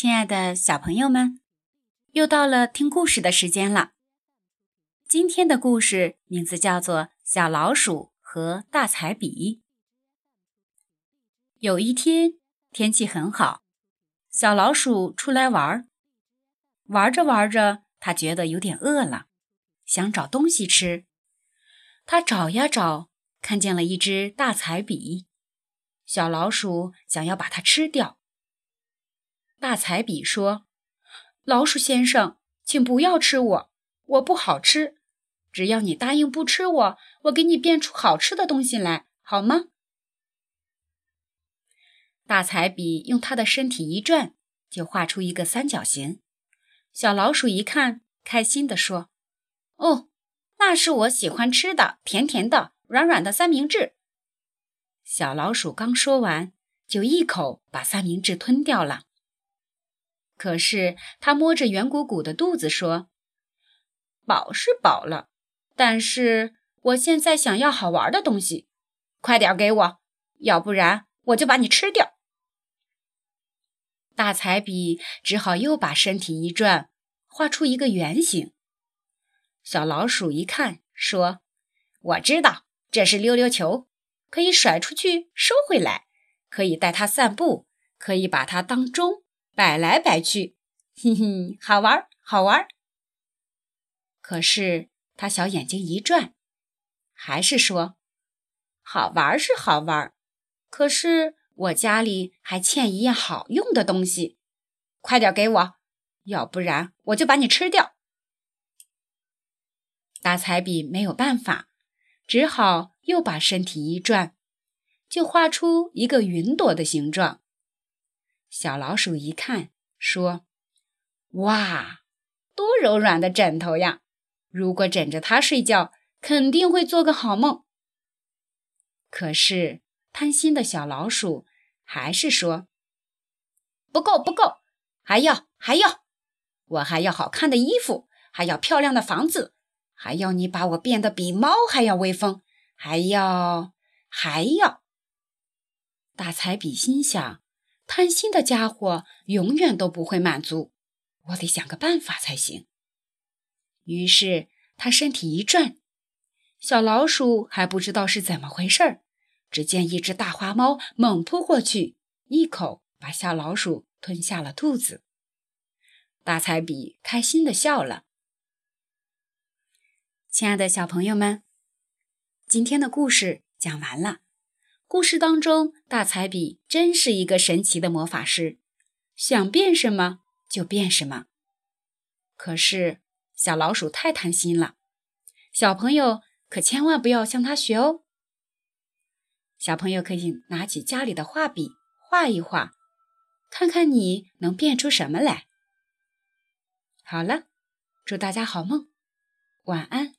亲爱的小朋友们，又到了听故事的时间了。今天的故事名字叫做《小老鼠和大彩笔》。有一天，天气很好，小老鼠出来玩儿。玩着玩着，它觉得有点饿了，想找东西吃。它找呀找，看见了一支大彩笔。小老鼠想要把它吃掉。大彩笔说：“老鼠先生，请不要吃我，我不好吃。”只要你答应不吃我，我给你变出好吃的东西来，好吗？大彩笔用它的身体一转，就画出一个三角形。小老鼠一看，开心地说：“哦，那是我喜欢吃的甜甜的、软软的三明治。”小老鼠刚说完，就一口把三明治吞掉了。可是他摸着圆鼓鼓的肚子说：“饱是饱了。”但是我现在想要好玩的东西，快点给我，要不然我就把你吃掉。大彩笔只好又把身体一转，画出一个圆形。小老鼠一看，说：“我知道，这是溜溜球，可以甩出去，收回来，可以带它散步，可以把它当钟摆来摆去，嘿嘿，好玩，好玩。”可是。他小眼睛一转，还是说：“好玩是好玩，可是我家里还欠一样好用的东西，快点给我，要不然我就把你吃掉。”大彩笔没有办法，只好又把身体一转，就画出一个云朵的形状。小老鼠一看，说：“哇，多柔软的枕头呀！”如果枕着它睡觉，肯定会做个好梦。可是贪心的小老鼠还是说：“不够，不够，还要，还要！我还要好看的衣服，还要漂亮的房子，还要你把我变得比猫还要威风，还要，还要！”大彩笔心想：贪心的家伙永远都不会满足，我得想个办法才行。于是他身体一转，小老鼠还不知道是怎么回事儿。只见一只大花猫猛扑过去，一口把小老鼠吞下了肚子。大彩笔开心的笑了。亲爱的小朋友们，今天的故事讲完了。故事当中，大彩笔真是一个神奇的魔法师，想变什么就变什么。可是。小老鼠太贪心了，小朋友可千万不要向他学哦。小朋友可以拿起家里的画笔画一画，看看你能变出什么来。好了，祝大家好梦，晚安。